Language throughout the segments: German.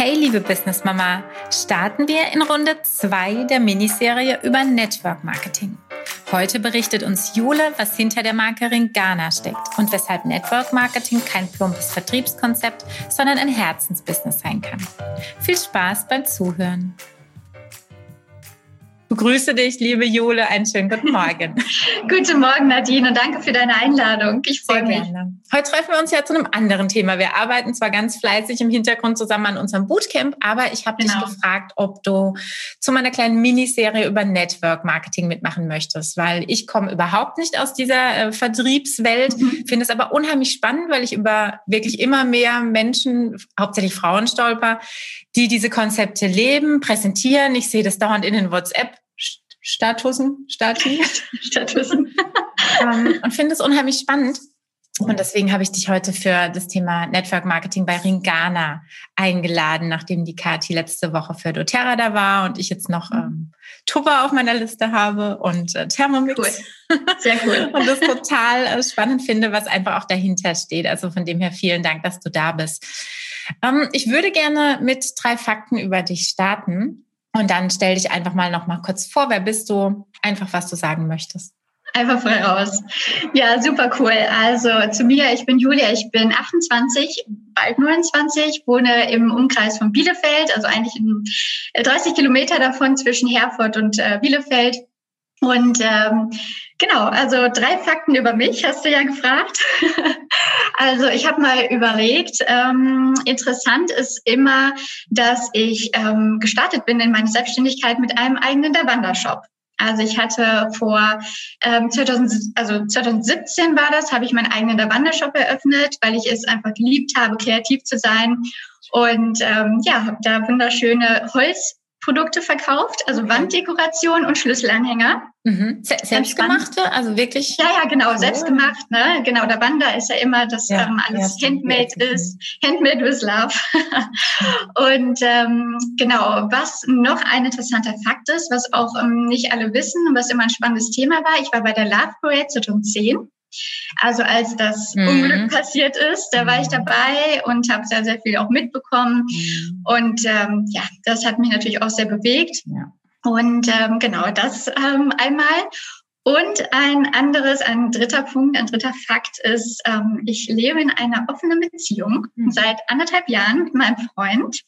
Hey, liebe Business Mama, starten wir in Runde 2 der Miniserie über Network Marketing. Heute berichtet uns Jule, was hinter der Marke Ringana steckt und weshalb Network Marketing kein plumpes Vertriebskonzept, sondern ein Herzensbusiness sein kann. Viel Spaß beim Zuhören begrüße dich, liebe Jule. Einen schönen guten Morgen. guten Morgen, Nadine, und danke für deine Einladung. Ich freue mich. Gerne. Heute treffen wir uns ja zu einem anderen Thema. Wir arbeiten zwar ganz fleißig im Hintergrund zusammen an unserem Bootcamp, aber ich habe genau. dich gefragt, ob du zu meiner kleinen Miniserie über Network Marketing mitmachen möchtest, weil ich komme überhaupt nicht aus dieser äh, Vertriebswelt, mhm. finde es aber unheimlich spannend, weil ich über wirklich immer mehr Menschen, hauptsächlich Frauen stolper, die diese Konzepte leben, präsentieren. Ich sehe das dauernd in den WhatsApp Statusen, Stati. Statusen. und finde es unheimlich spannend. Und deswegen habe ich dich heute für das Thema Network Marketing bei Ringana eingeladen, nachdem die Kati letzte Woche für doTERRA da war und ich jetzt noch ähm, Tuba auf meiner Liste habe und äh, Thermomix. Cool. Sehr cool. und das total äh, spannend finde, was einfach auch dahinter steht. Also von dem her vielen Dank, dass du da bist. Ähm, ich würde gerne mit drei Fakten über dich starten. Und dann stell dich einfach mal noch mal kurz vor. Wer bist du? Einfach, was du sagen möchtest. Einfach frei raus. Ja, super cool. Also zu mir, ich bin Julia, ich bin 28, bald 29, wohne im Umkreis von Bielefeld, also eigentlich in 30 Kilometer davon zwischen Herford und äh, Bielefeld. Und ähm, genau, also drei Fakten über mich hast du ja gefragt. also ich habe mal überlegt, ähm, interessant ist immer, dass ich ähm, gestartet bin in meine Selbstständigkeit mit einem eigenen Wandershop. Also ich hatte vor ähm, 2000, also 2017 war das, habe ich meinen eigenen Wandershop eröffnet, weil ich es einfach geliebt habe, kreativ zu sein. Und ähm, ja, habe da wunderschöne Holz Produkte verkauft, also Wanddekoration und Schlüsselanhänger. Mhm. Selbstgemachte, also wirklich? Ja, ja, genau, oh. selbstgemacht. Ne? Genau, der Wander ist ja immer, dass ja, ähm, alles ja, handmade ist. Handmade with love. und ähm, genau, was noch ein interessanter Fakt ist, was auch ähm, nicht alle wissen und was immer ein spannendes Thema war, ich war bei der Love Parade 2010 also als das mhm. Unglück passiert ist, da war ich mhm. dabei und habe sehr, sehr viel auch mitbekommen. Mhm. Und ähm, ja, das hat mich natürlich auch sehr bewegt. Ja. Und ähm, genau das ähm, einmal. Und ein anderes, ein dritter Punkt, ein dritter Fakt ist, ähm, ich lebe in einer offenen Beziehung mhm. seit anderthalb Jahren mit meinem Freund.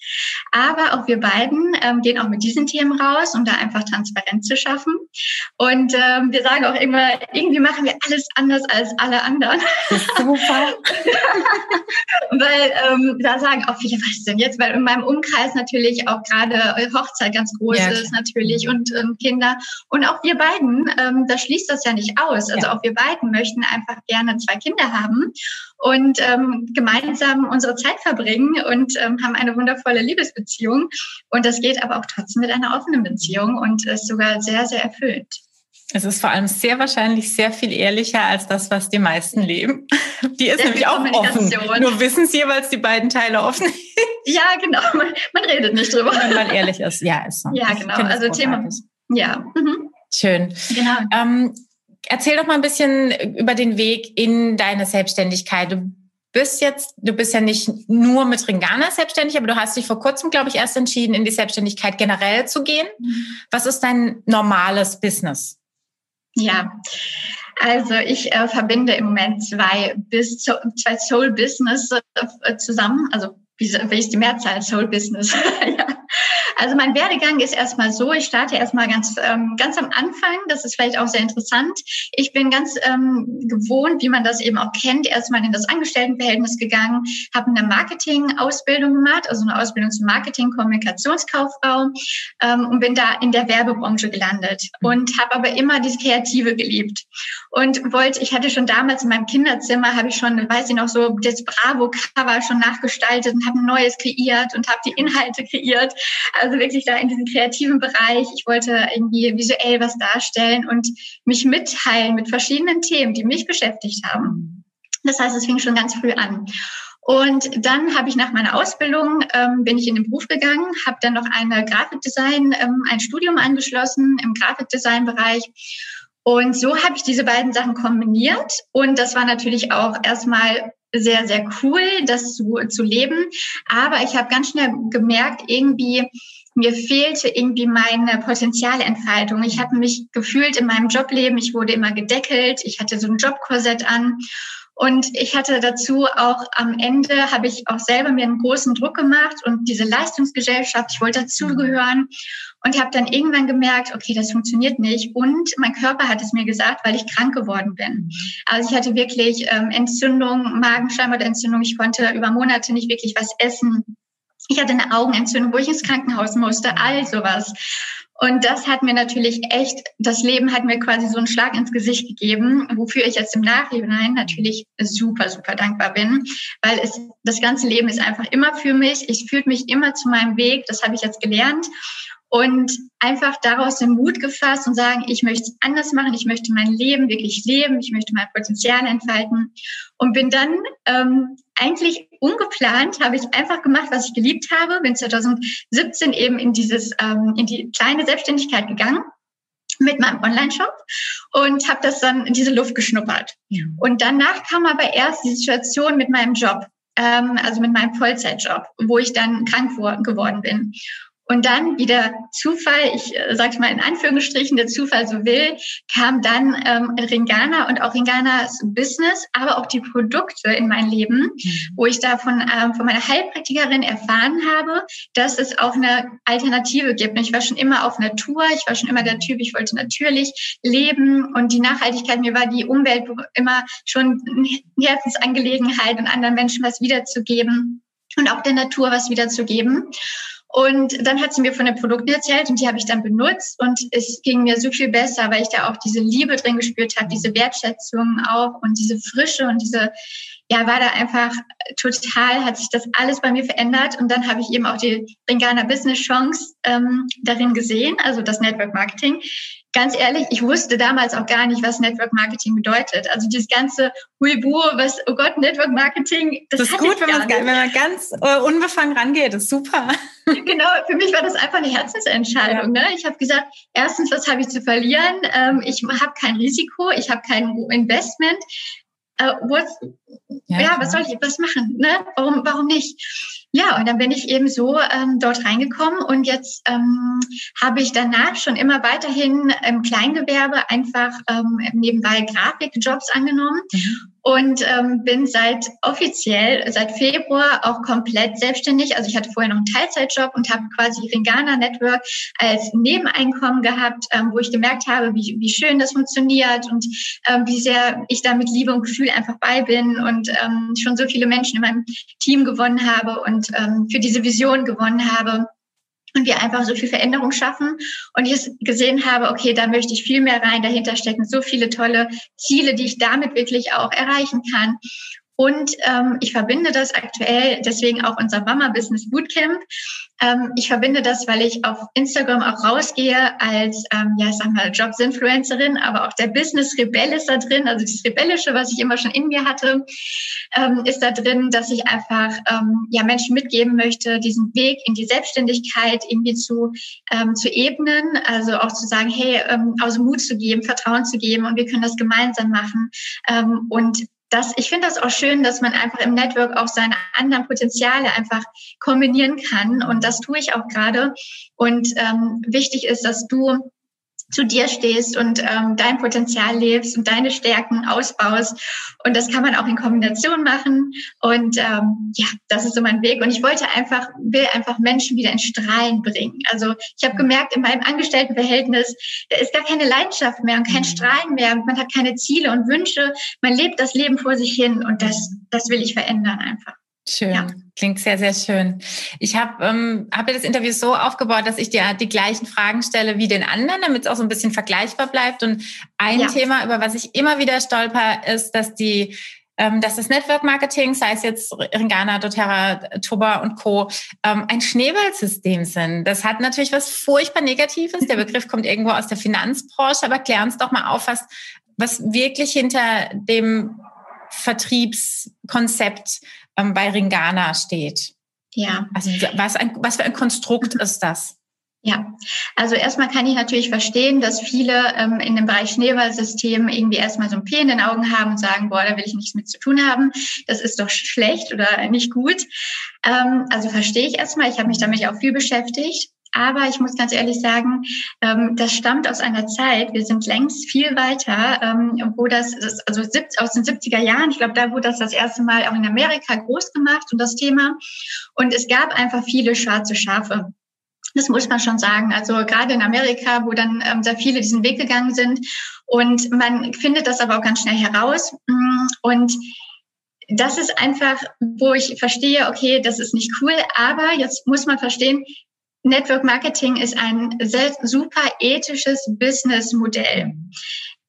Aber auch wir beiden ähm, gehen auch mit diesen Themen raus, um da einfach Transparenz zu schaffen. Und ähm, wir sagen auch immer, irgendwie machen wir alles anders als alle anderen. Super. weil ähm, da sagen auch viele, was denn jetzt? Weil in meinem Umkreis natürlich auch gerade Hochzeit ganz groß ja, ist natürlich und ähm, Kinder. Und auch wir beiden, ähm, das schließt das ja nicht aus. Also ja. auch wir beiden möchten einfach gerne zwei Kinder haben und ähm, gemeinsam unsere Zeit verbringen und ähm, haben eine wundervolle Liebesbeziehung. Und das geht aber auch trotzdem mit einer offenen Beziehung und ist sogar sehr, sehr erfüllt. Es ist vor allem sehr wahrscheinlich sehr viel ehrlicher als das, was die meisten leben. Die ist sehr nämlich auch offen. Nur wissen es jeweils die beiden Teile offen. ja, genau. Man, man, redet nicht drüber. Wenn man ehrlich ist. Ja, ist so. Ja, genau. Also Thema. Ja. Mhm. Schön. Genau. Ähm, erzähl doch mal ein bisschen über den Weg in deine Selbstständigkeit. Du bist jetzt, du bist ja nicht nur mit Ringana selbstständig, aber du hast dich vor kurzem, glaube ich, erst entschieden, in die Selbstständigkeit generell zu gehen. Mhm. Was ist dein normales Business? Ja, also ich äh, verbinde im Moment zwei, bis zwei Soul Business äh, zusammen, also wie, wie ist die Mehrzahl Soul Business? ja. Also mein Werdegang ist erstmal so, ich starte erstmal ganz, ähm, ganz am Anfang, das ist vielleicht auch sehr interessant. Ich bin ganz ähm, gewohnt, wie man das eben auch kennt, erstmal in das Angestelltenverhältnis gegangen, habe eine Marketing-Ausbildung gemacht, also eine Ausbildung zum Marketing-Kommunikationskauffrau ähm, und bin da in der Werbebranche gelandet und habe aber immer diese Kreative geliebt und wollte, ich hatte schon damals in meinem Kinderzimmer, habe ich schon, weiß ich noch, so das Bravo-Cover schon nachgestaltet und habe ein neues kreiert und habe die Inhalte kreiert. Also wirklich da in diesem kreativen Bereich. Ich wollte irgendwie visuell was darstellen und mich mitteilen mit verschiedenen Themen, die mich beschäftigt haben. Das heißt, es fing schon ganz früh an. Und dann habe ich nach meiner Ausbildung ähm, bin ich in den Beruf gegangen, habe dann noch eine Grafikdesign, ähm, ein Studium angeschlossen im Grafikdesign-Bereich. Und so habe ich diese beiden Sachen kombiniert. Und das war natürlich auch erstmal sehr, sehr cool, das zu, zu leben. Aber ich habe ganz schnell gemerkt, irgendwie, mir fehlte irgendwie meine Potenzialentfaltung. Ich habe mich gefühlt in meinem Jobleben, ich wurde immer gedeckelt, ich hatte so ein Jobkorsett an und ich hatte dazu auch am Ende, habe ich auch selber mir einen großen Druck gemacht und diese Leistungsgesellschaft, ich wollte dazugehören und habe dann irgendwann gemerkt, okay, das funktioniert nicht. Und mein Körper hat es mir gesagt, weil ich krank geworden bin. Also ich hatte wirklich ähm, Entzündung, Magenschleimhautentzündung. Ich konnte über Monate nicht wirklich was essen. Ich hatte eine Augenentzündung, wo ich ins Krankenhaus musste, all sowas. Und das hat mir natürlich echt, das Leben hat mir quasi so einen Schlag ins Gesicht gegeben, wofür ich jetzt im Nachhinein natürlich super, super dankbar bin, weil es, das ganze Leben ist einfach immer für mich. Ich fühlt mich immer zu meinem Weg. Das habe ich jetzt gelernt und einfach daraus den Mut gefasst und sagen, ich möchte es anders machen, ich möchte mein Leben wirklich leben, ich möchte mein Potenzial entfalten und bin dann ähm, eigentlich ungeplant, habe ich einfach gemacht, was ich geliebt habe, bin 2017 eben in dieses ähm, in die kleine Selbstständigkeit gegangen mit meinem Online-Shop und habe das dann in diese Luft geschnuppert. Ja. Und danach kam aber erst die Situation mit meinem Job, ähm, also mit meinem Vollzeitjob, wo ich dann krank geworden bin. Und dann, wie der Zufall, ich äh, sage mal in Anführungsstrichen, der Zufall so will, kam dann ähm, Ringana und auch Ringanas Business, aber auch die Produkte in mein Leben, mhm. wo ich da von, ähm, von meiner Heilpraktikerin erfahren habe, dass es auch eine Alternative gibt. Und ich war schon immer auf Natur, ich war schon immer der Typ, ich wollte natürlich leben und die Nachhaltigkeit, mir war die Umwelt immer schon eine Herzensangelegenheit und anderen Menschen was wiederzugeben und auch der Natur was wiederzugeben. Und dann hat sie mir von den Produkten erzählt und die habe ich dann benutzt und es ging mir so viel besser, weil ich da auch diese Liebe drin gespürt habe, diese Wertschätzung auch und diese Frische und diese, ja, war da einfach total, hat sich das alles bei mir verändert und dann habe ich eben auch die Ringana Business Chance ähm, darin gesehen, also das Network Marketing ganz ehrlich, ich wusste damals auch gar nicht, was Network Marketing bedeutet. Also dieses ganze Huibu, was, oh Gott, Network Marketing, das, das ist gut, wenn, wenn, man ganz uh, unbefangen rangeht, das ist super. Genau, für mich war das einfach eine Herzensentscheidung. Ja. Ne? Ich habe gesagt, erstens, was habe ich zu verlieren? Ähm, ich habe kein Risiko, ich habe kein Investment. Uh, ja, ja was soll ich was machen? Ne? Warum, warum nicht? Ja, und dann bin ich eben so ähm, dort reingekommen und jetzt ähm, habe ich danach schon immer weiterhin im Kleingewerbe einfach ähm, nebenbei Grafikjobs angenommen. Mhm und ähm, bin seit offiziell seit Februar auch komplett selbstständig. Also ich hatte vorher noch einen Teilzeitjob und habe quasi Ringana Network als Nebeneinkommen gehabt, ähm, wo ich gemerkt habe, wie, wie schön das funktioniert und ähm, wie sehr ich da mit Liebe und Gefühl einfach bei bin und ähm, schon so viele Menschen in meinem Team gewonnen habe und ähm, für diese Vision gewonnen habe und wir einfach so viel Veränderung schaffen. Und ich gesehen habe, okay, da möchte ich viel mehr rein, dahinter stecken so viele tolle Ziele, die ich damit wirklich auch erreichen kann. Und ähm, ich verbinde das aktuell, deswegen auch unser Mama Business Bootcamp. Ähm, ich verbinde das, weil ich auf Instagram auch rausgehe als, ähm, ja, sag mal, Jobs-Influencerin, aber auch der Business-Rebell ist da drin, also das Rebellische, was ich immer schon in mir hatte, ähm, ist da drin, dass ich einfach ähm, ja Menschen mitgeben möchte, diesen Weg in die Selbstständigkeit irgendwie zu, ähm, zu ebnen, also auch zu sagen, hey, ähm, also Mut zu geben, Vertrauen zu geben und wir können das gemeinsam machen ähm, und das, ich finde das auch schön, dass man einfach im Network auch seine anderen Potenziale einfach kombinieren kann. Und das tue ich auch gerade. Und ähm, wichtig ist, dass du zu dir stehst und ähm, dein Potenzial lebst und deine Stärken ausbaust. Und das kann man auch in Kombination machen. Und ähm, ja, das ist so mein Weg. Und ich wollte einfach, will einfach Menschen wieder in Strahlen bringen. Also ich habe gemerkt, in meinem Angestelltenverhältnis, da ist gar keine Leidenschaft mehr und kein mhm. Strahlen mehr. Man hat keine Ziele und Wünsche. Man lebt das Leben vor sich hin und das, das will ich verändern einfach. Schön, ja. klingt sehr, sehr schön. Ich habe ähm, hab das Interview so aufgebaut, dass ich dir die gleichen Fragen stelle wie den anderen, damit es auch so ein bisschen vergleichbar bleibt. Und ein ja. Thema, über was ich immer wieder stolper, ist, dass die ähm, dass das Network Marketing, sei es jetzt Ringana, doTERRA, Toba und Co., ähm, ein Schneeballsystem sind. Das hat natürlich was furchtbar Negatives. Der Begriff kommt irgendwo aus der Finanzbranche, aber klär uns doch mal auf, was, was wirklich hinter dem Vertriebskonzept ähm, bei Ringana steht. Ja. Also was, ein, was für ein Konstrukt ist das? Ja, also erstmal kann ich natürlich verstehen, dass viele ähm, in dem Bereich Schneeballsystem irgendwie erstmal so ein P in den Augen haben und sagen, boah, da will ich nichts mit zu tun haben. Das ist doch schlecht oder nicht gut. Ähm, also verstehe ich erstmal. Ich habe mich damit auch viel beschäftigt. Aber ich muss ganz ehrlich sagen, ähm, das stammt aus einer Zeit, wir sind längst viel weiter, ähm, wo das, also aus den 70er Jahren, ich glaube, da wurde das das erste Mal auch in Amerika groß gemacht und das Thema. Und es gab einfach viele schwarze Schafe. Das muss man schon sagen. Also gerade in Amerika, wo dann ähm, sehr viele diesen Weg gegangen sind. Und man findet das aber auch ganz schnell heraus. Mm, und das ist einfach, wo ich verstehe, okay, das ist nicht cool, aber jetzt muss man verstehen, Network Marketing ist ein super ethisches Businessmodell.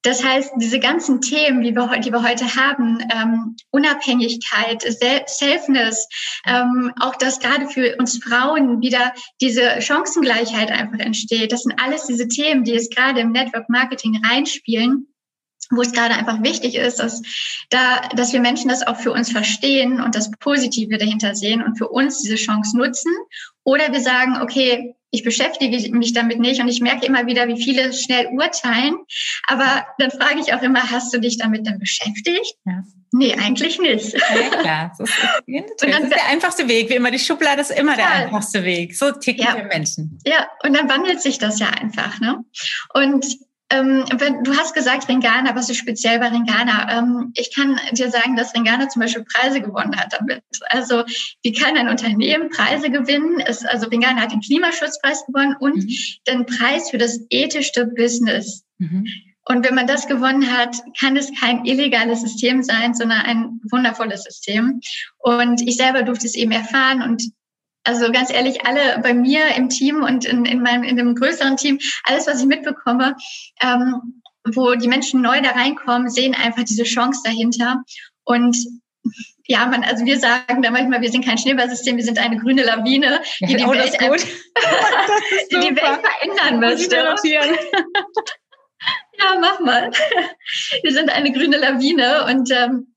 Das heißt, diese ganzen Themen, die wir, die wir heute haben, ähm, Unabhängigkeit, Selfness, ähm, auch dass gerade für uns Frauen wieder diese Chancengleichheit einfach entsteht, das sind alles diese Themen, die es gerade im Network Marketing reinspielen wo es gerade einfach wichtig ist, dass da, dass wir Menschen das auch für uns verstehen und das Positive dahinter sehen und für uns diese Chance nutzen. Oder wir sagen, okay, ich beschäftige mich damit nicht und ich merke immer wieder, wie viele schnell urteilen. Aber dann frage ich auch immer, hast du dich damit denn beschäftigt? Ja. Nee, eigentlich nicht. Ja, klar. Das ist, das ist der einfachste Weg. Wie immer, die Schublade ist immer total. der einfachste Weg. So ticken ja. wir Menschen. Ja, und dann wandelt sich das ja einfach. Ne? Und ähm, wenn, du hast gesagt Ringana, was ist speziell bei Ringana? Ähm, ich kann dir sagen, dass Ringana zum Beispiel Preise gewonnen hat damit. Also wie kann ein Unternehmen Preise gewinnen? Es, also Ringana hat den Klimaschutzpreis gewonnen und mhm. den Preis für das ethischste Business. Mhm. Und wenn man das gewonnen hat, kann es kein illegales System sein, sondern ein wundervolles System. Und ich selber durfte es eben erfahren und also ganz ehrlich, alle bei mir im Team und in, in meinem in dem größeren Team, alles, was ich mitbekomme, ähm, wo die Menschen neu da reinkommen, sehen einfach diese Chance dahinter. Und ja, man, also wir sagen da manchmal, wir sind kein Schneeballsystem, wir sind eine grüne Lawine, die, die, oh, Welt, die, die Welt verändern möchte. ja, mach mal. Wir sind eine grüne Lawine und ähm,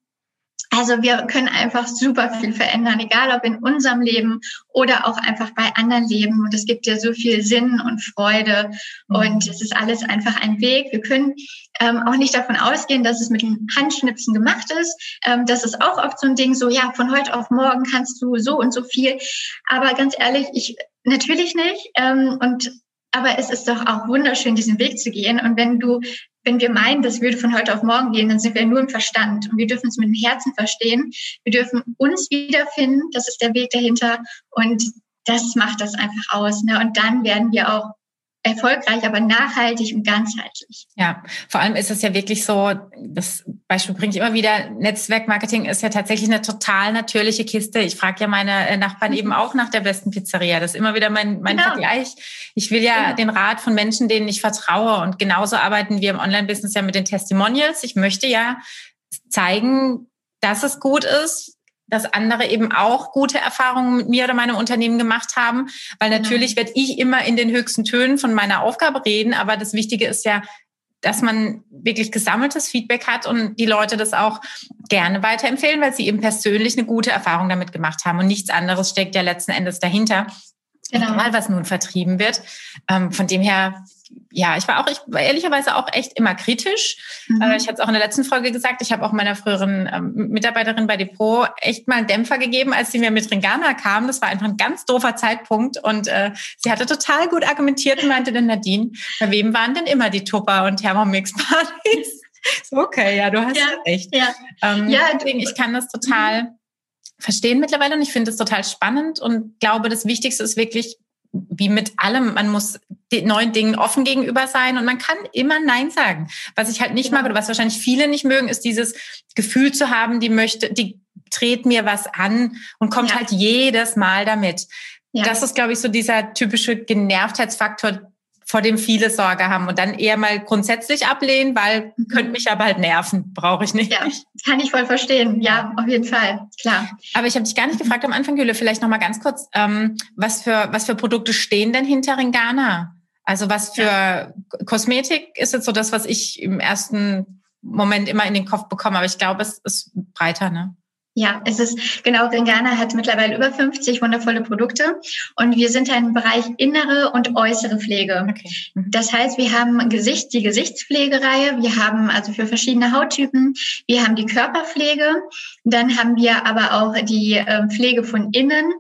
also wir können einfach super viel verändern, egal ob in unserem Leben oder auch einfach bei anderen Leben. Und es gibt ja so viel Sinn und Freude und mhm. es ist alles einfach ein Weg. Wir können ähm, auch nicht davon ausgehen, dass es mit dem Handschnipsen gemacht ist. Ähm, das ist auch oft so ein Ding, so ja, von heute auf morgen kannst du so und so viel. Aber ganz ehrlich, ich natürlich nicht. Ähm, und aber es ist doch auch wunderschön, diesen Weg zu gehen. Und wenn du wenn wir meinen, das würde von heute auf morgen gehen, dann sind wir nur im Verstand und wir dürfen es mit dem Herzen verstehen. Wir dürfen uns wiederfinden, das ist der Weg dahinter und das macht das einfach aus. Ne? Und dann werden wir auch erfolgreich, aber nachhaltig und ganzheitlich. Ja, vor allem ist es ja wirklich so, das Beispiel bringe ich immer wieder, Netzwerkmarketing ist ja tatsächlich eine total natürliche Kiste. Ich frage ja meine äh, Nachbarn mhm. eben auch nach der besten Pizzeria. Das ist immer wieder mein, mein genau. Vergleich. Ich will ja genau. den Rat von Menschen, denen ich vertraue. Und genauso arbeiten wir im Online-Business ja mit den Testimonials. Ich möchte ja zeigen, dass es gut ist, dass andere eben auch gute Erfahrungen mit mir oder meinem Unternehmen gemacht haben. Weil genau. natürlich werde ich immer in den höchsten Tönen von meiner Aufgabe reden, aber das Wichtige ist ja, dass man wirklich gesammeltes Feedback hat und die Leute das auch gerne weiterempfehlen, weil sie eben persönlich eine gute Erfahrung damit gemacht haben. Und nichts anderes steckt ja letzten Endes dahinter. Genau. Egal, was nun vertrieben wird. Ähm, von dem her ja, ich war auch, ich war ehrlicherweise auch echt immer kritisch. Mhm. Äh, ich hatte es auch in der letzten Folge gesagt, ich habe auch meiner früheren ähm, Mitarbeiterin bei Depot echt mal einen Dämpfer gegeben, als sie mir mit Ringana kam. Das war einfach ein ganz doofer Zeitpunkt und äh, sie hatte total gut argumentiert und meinte dann, Nadine, bei wem waren denn immer die Tupper und Thermomix-Partys? okay, ja, du hast ja, recht. Ja. Ähm, ja, deswegen, ich kann das total mhm. verstehen mittlerweile und ich finde es total spannend und glaube, das Wichtigste ist wirklich, wie mit allem, man muss den neuen Dingen offen gegenüber sein und man kann immer Nein sagen. Was ich halt nicht mag oder was wahrscheinlich viele nicht mögen, ist dieses Gefühl zu haben, die möchte, die dreht mir was an und kommt ja. halt jedes Mal damit. Ja. Das ist, glaube ich, so dieser typische Genervtheitsfaktor, vor dem viele Sorge haben und dann eher mal grundsätzlich ablehnen, weil mhm. könnte mich aber halt nerven, brauche ich nicht. Ja, kann ich voll verstehen. Ja, auf jeden Fall, klar. Aber ich habe dich gar nicht gefragt am Anfang, Jule, vielleicht noch mal ganz kurz, ähm, was für was für Produkte stehen denn hinter Ringana? Also was für ja. Kosmetik ist jetzt so das, was ich im ersten Moment immer in den Kopf bekomme, aber ich glaube, es ist breiter, ne? Ja, es ist genau, Ringana hat mittlerweile über 50 wundervolle Produkte und wir sind ein Bereich innere und äußere Pflege. Okay. Mhm. Das heißt, wir haben Gesicht, die Gesichtspflegereihe, wir haben also für verschiedene Hauttypen, wir haben die Körperpflege, dann haben wir aber auch die äh, Pflege von innen.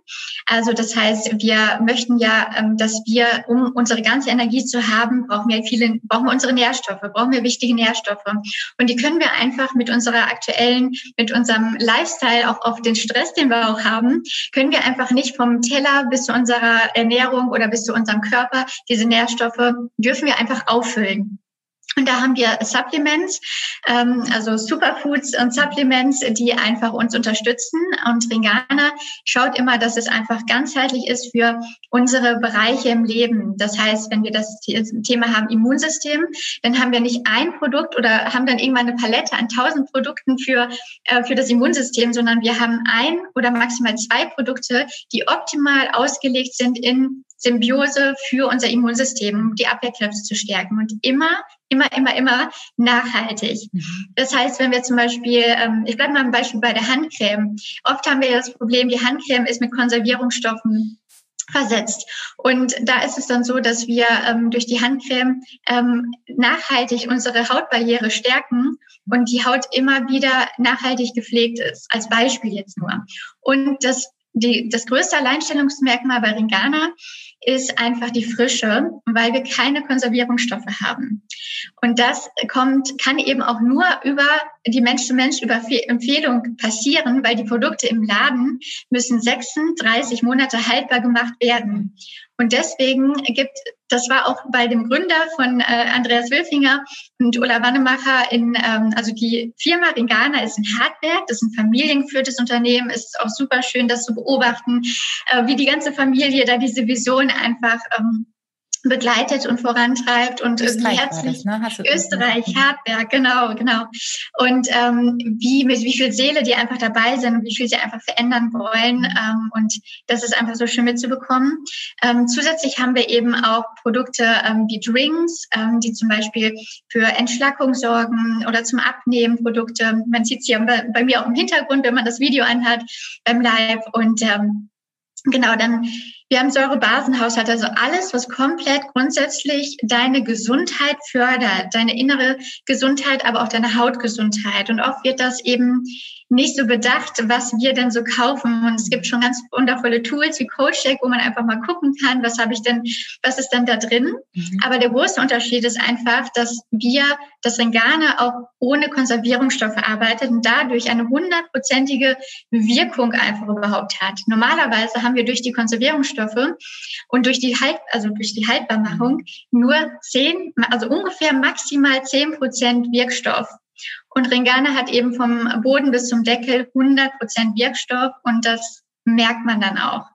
Also das heißt, wir möchten ja, ähm, dass wir, um unsere ganze Energie zu haben, brauchen wir viele, brauchen wir unsere Nährstoffe, brauchen wir wichtige Nährstoffe und die können wir einfach mit unserer aktuellen, mit unserem Lifestyle Lifestyle, auch auf den Stress, den wir auch haben, können wir einfach nicht vom Teller bis zu unserer Ernährung oder bis zu unserem Körper diese Nährstoffe dürfen wir einfach auffüllen. Und da haben wir Supplements, ähm, also Superfoods und Supplements, die einfach uns unterstützen. Und Ringana schaut immer, dass es einfach ganzheitlich ist für unsere Bereiche im Leben. Das heißt, wenn wir das Thema haben Immunsystem, dann haben wir nicht ein Produkt oder haben dann irgendwann eine Palette an tausend Produkten für, äh, für das Immunsystem, sondern wir haben ein oder maximal zwei Produkte, die optimal ausgelegt sind in Symbiose für unser Immunsystem, um die Abwehrkräfte zu stärken. Und immer, immer, immer, immer nachhaltig. Mhm. Das heißt, wenn wir zum Beispiel, ähm, ich bleibe mal ein Beispiel bei der Handcreme. Oft haben wir das Problem, die Handcreme ist mit Konservierungsstoffen versetzt. Und da ist es dann so, dass wir ähm, durch die Handcreme ähm, nachhaltig unsere Hautbarriere stärken und die Haut immer wieder nachhaltig gepflegt ist, als Beispiel jetzt nur. Und das, die, das größte Alleinstellungsmerkmal bei Ringana ist einfach die Frische, weil wir keine Konservierungsstoffe haben. Und das kommt, kann eben auch nur über die Mensch-zu-Mensch-Empfehlung passieren, weil die Produkte im Laden müssen 36 Monate haltbar gemacht werden. Und deswegen gibt, das war auch bei dem Gründer von äh, Andreas Wilfinger und Ulla Wannemacher in, ähm, also die Firma Ringana ist ein Hardwerk, das ist ein familiengeführtes Unternehmen. Ist auch super schön, das zu beobachten, äh, wie die ganze Familie da diese Vision einfach ähm, begleitet und vorantreibt und Österreich herzlich das, ne? Österreich, Hartberg, genau, genau. Und ähm, wie mit wie viel Seele die einfach dabei sind und wie viel sie einfach verändern wollen. Ähm, und das ist einfach so schön mitzubekommen. Ähm, zusätzlich haben wir eben auch Produkte ähm, wie Drinks, ähm, die zum Beispiel für Entschlackung sorgen oder zum Abnehmen Produkte. Man sieht sie bei, bei mir auch im Hintergrund, wenn man das Video anhat beim Live und ähm, Genau, dann wir haben Säurebasenhaushalt, also alles, was komplett grundsätzlich deine Gesundheit fördert, deine innere Gesundheit, aber auch deine Hautgesundheit. Und oft wird das eben nicht so bedacht, was wir denn so kaufen. Und es gibt schon ganz wundervolle Tools wie CoachCheck, wo man einfach mal gucken kann, was habe ich denn, was ist denn da drin. Mhm. Aber der große Unterschied ist einfach, dass wir, das Ringane auch ohne Konservierungsstoffe arbeitet und dadurch eine hundertprozentige Wirkung einfach überhaupt hat. Normalerweise haben wir durch die Konservierungsstoffe und durch die Halt, also durch die Haltbarmachung nur zehn, also ungefähr maximal zehn Prozent Wirkstoff. Und Ringana hat eben vom Boden bis zum Deckel 100 Prozent Wirkstoff und das merkt man dann auch.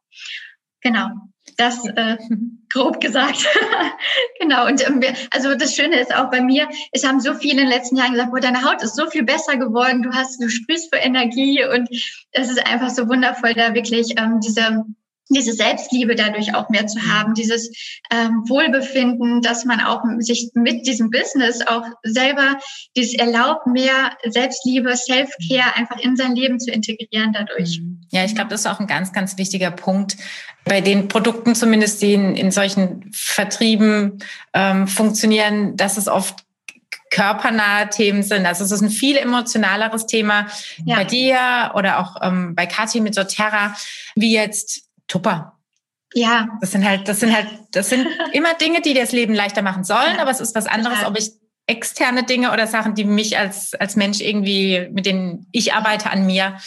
Genau. Das äh, grob gesagt. genau. Und ähm, also das Schöne ist auch bei mir, es haben so viele in den letzten Jahren gesagt, boah, deine Haut ist so viel besser geworden, du hast, du sprühst für Energie und es ist einfach so wundervoll, da wirklich ähm, diese diese Selbstliebe dadurch auch mehr zu haben, dieses ähm, Wohlbefinden, dass man auch sich mit diesem Business auch selber dieses erlaubt, mehr Selbstliebe, Self-Care einfach in sein Leben zu integrieren dadurch. Mhm. Ja, ich glaube, das ist auch ein ganz, ganz wichtiger Punkt. Bei den Produkten zumindest, die in, in solchen Vertrieben ähm, funktionieren, dass es oft körpernahe Themen sind. Also es ist ein viel emotionaleres Thema ja. bei dir oder auch ähm, bei Kathi mit Soterra, wie jetzt Tupper. Ja. Das sind halt, das sind halt, das sind immer Dinge, die dir das Leben leichter machen sollen, ja. aber es ist was anderes, ob ich externe Dinge oder Sachen, die mich als, als Mensch irgendwie, mit denen ich arbeite an mir,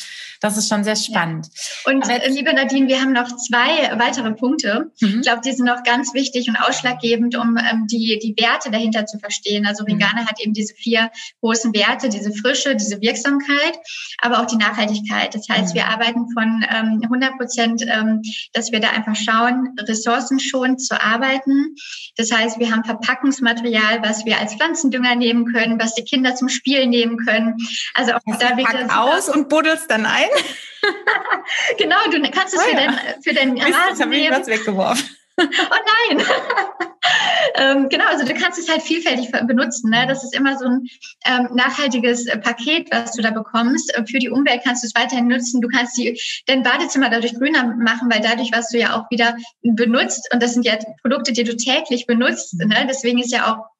das ist schon sehr spannend. Ja. Und Aber, liebe Nadine, wir haben noch zwei weitere Punkte. Mhm. Ich glaube, die sind noch ganz wichtig und ausschlaggebend, um ähm, die, die Werte dahinter zu verstehen. Also Vegane mhm. hat eben diese vier großen Werte, diese Frische, diese Wirksamkeit, aber auch die Nachhaltigkeit. Das heißt, mhm. wir arbeiten von ähm, 100 Prozent, ähm, dass wir da einfach schauen, ressourcenschonend zu arbeiten. Das heißt, wir haben Verpackungsmaterial, was wir als Pflanzendünger nehmen können, was die Kinder zum Spiel nehmen können. Also auch das da wird aus und buddelst dann ein. genau, du kannst es oh, für, ja. dein, für deinen Rasen Jetzt habe ich was weggeworfen. oh nein! ähm, genau, also du kannst es halt vielfältig benutzen. Ne? Das ist immer so ein ähm, nachhaltiges äh, Paket, was du da bekommst. Für die Umwelt kannst du es weiterhin nutzen. Du kannst die, dein Badezimmer dadurch grüner machen, weil dadurch, was du ja auch wieder benutzt, und das sind ja Produkte, die du täglich benutzt. Ne? Deswegen ist ja auch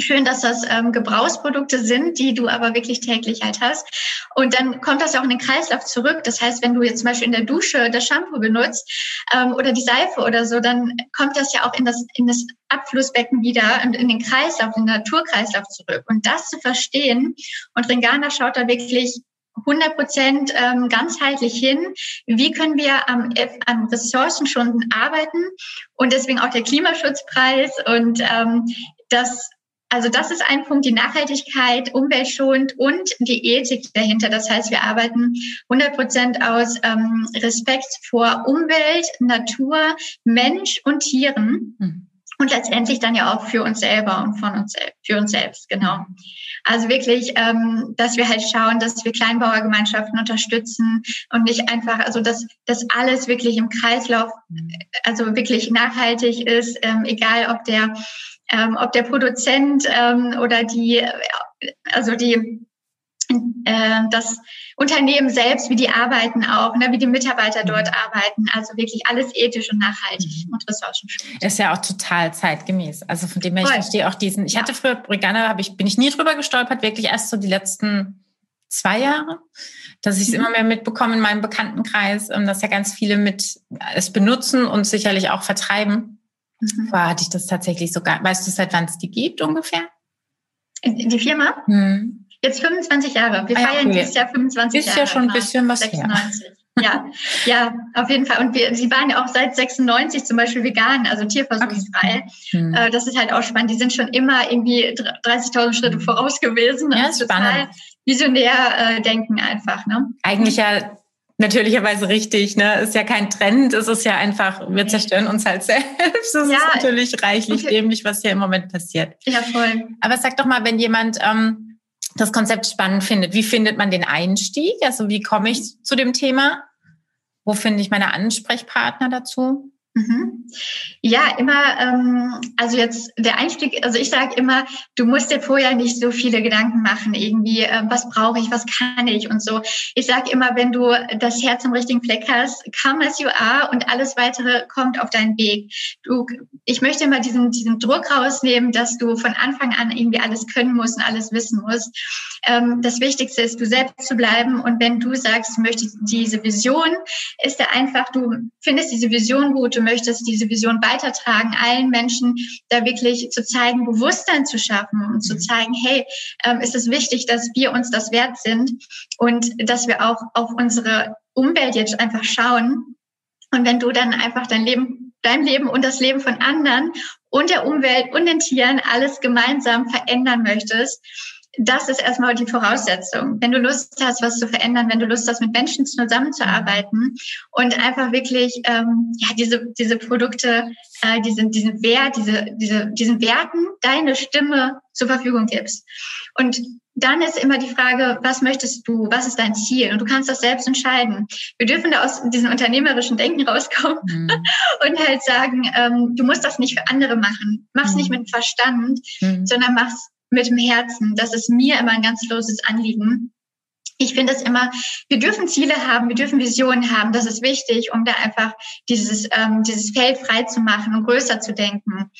schön, dass das ähm, Gebrauchsprodukte sind, die du aber wirklich täglich halt hast. Und dann kommt das ja auch in den Kreislauf zurück. Das heißt, wenn du jetzt zum Beispiel in der Dusche das Shampoo benutzt ähm, oder die Seife oder so, dann kommt das ja auch in das, in das Abflussbecken wieder und in den Kreislauf, in den Naturkreislauf zurück. Und das zu verstehen, und Ringana schaut da wirklich 100 Prozent ähm, ganzheitlich hin. Wie können wir am, am Ressourcenschonend arbeiten? Und deswegen auch der Klimaschutzpreis und ähm, das also das ist ein Punkt, die Nachhaltigkeit, umweltschonend und die Ethik dahinter. Das heißt, wir arbeiten 100 Prozent aus ähm, Respekt vor Umwelt, Natur, Mensch und Tieren. Mhm. Und letztendlich dann ja auch für uns selber und von uns für uns selbst, genau. Also wirklich, ähm, dass wir halt schauen, dass wir Kleinbauergemeinschaften unterstützen und nicht einfach, also dass das alles wirklich im Kreislauf, mhm. also wirklich nachhaltig ist, ähm, egal ob der ähm, ob der Produzent ähm, oder die, also die, äh, das Unternehmen selbst, wie die arbeiten auch, ne, wie die Mitarbeiter dort mhm. arbeiten. Also wirklich alles ethisch und nachhaltig mhm. und ressourcenschonend. Ist ja auch total zeitgemäß. Also von dem her, ich verstehe auch diesen, ich ja. hatte früher Brigana, habe ich, bin ich nie drüber gestolpert, wirklich erst so die letzten zwei Jahre, dass ich es mhm. immer mehr mitbekomme in meinem Bekanntenkreis, ähm, dass ja ganz viele mit es benutzen und sicherlich auch vertreiben. Mhm. Vorher hatte ich das tatsächlich sogar. Weißt du, seit wann es die gibt ungefähr? Die Firma? Hm. Jetzt 25 Jahre. Wir ah, feiern okay. dieses Jahr 25 ist Jahre. Ist ja schon ein bisschen was 96. her. Ja, ja, auf jeden Fall. Und wir, sie waren ja auch seit 96 zum Beispiel vegan, also tierversuchsfrei. Okay. Hm. Äh, das ist halt auch spannend. Die sind schon immer irgendwie 30.000 Schritte hm. voraus gewesen. Ja, ist spannend. visionär äh, denken einfach. Ne? Eigentlich ja natürlicherweise richtig. Ne? Ist ja kein Trend, es ist ja einfach, wir zerstören uns halt selbst. Das ja, ist natürlich reichlich okay. dämlich, was hier im Moment passiert. Ja, voll. Aber sag doch mal, wenn jemand ähm, das Konzept spannend findet, wie findet man den Einstieg? Also wie komme ich zu dem Thema? Wo finde ich meine Ansprechpartner dazu? Mhm. Ja, immer, ähm, also jetzt der Einstieg, also ich sage immer, du musst dir vorher nicht so viele Gedanken machen, irgendwie, äh, was brauche ich, was kann ich und so. Ich sage immer, wenn du das Herz im richtigen Fleck hast, come as you are und alles weitere kommt auf deinen Weg. Du, ich möchte immer diesen, diesen Druck rausnehmen, dass du von Anfang an irgendwie alles können musst und alles wissen musst. Ähm, das Wichtigste ist, du selbst zu bleiben und wenn du sagst, du möchtest diese Vision, ist er einfach, du findest diese Vision gut, du möchtest diese Vision weitertragen, allen Menschen da wirklich zu zeigen, Bewusstsein zu schaffen und zu mhm. zeigen, hey, ähm, ist es wichtig, dass wir uns das wert sind und dass wir auch auf unsere Umwelt jetzt einfach schauen. Und wenn du dann einfach dein Leben, dein Leben und das Leben von anderen und der Umwelt und den Tieren alles gemeinsam verändern möchtest, das ist erstmal die Voraussetzung. Wenn du Lust hast, was zu verändern, wenn du Lust hast, mit Menschen zusammenzuarbeiten und einfach wirklich ähm, ja diese diese Produkte, äh, diesen diesen Wert, diese diese diesen Werten deine Stimme zur Verfügung gibst. Und dann ist immer die Frage, was möchtest du? Was ist dein Ziel? Und du kannst das selbst entscheiden. Wir dürfen da aus diesem unternehmerischen Denken rauskommen mhm. und halt sagen, ähm, du musst das nicht für andere machen. Mach's mhm. nicht mit Verstand, mhm. sondern mach's mit dem Herzen. Das ist mir immer ein ganz großes Anliegen. Ich finde es immer, wir dürfen Ziele haben, wir dürfen Visionen haben. Das ist wichtig, um da einfach dieses, ähm, dieses Feld frei zu machen und größer zu denken.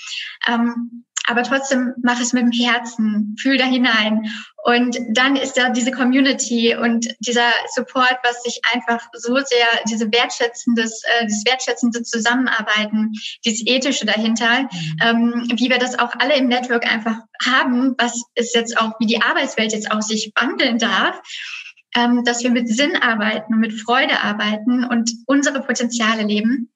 Ähm, aber trotzdem mach es mit dem Herzen, fühl da hinein. Und dann ist da diese Community und dieser Support, was sich einfach so sehr, diese wertschätzendes, äh, dieses wertschätzende Zusammenarbeiten, dieses ethische dahinter, mhm. ähm, wie wir das auch alle im Network einfach haben, was ist jetzt auch, wie die Arbeitswelt jetzt auch sich wandeln darf, ähm, dass wir mit Sinn arbeiten und mit Freude arbeiten und unsere Potenziale leben.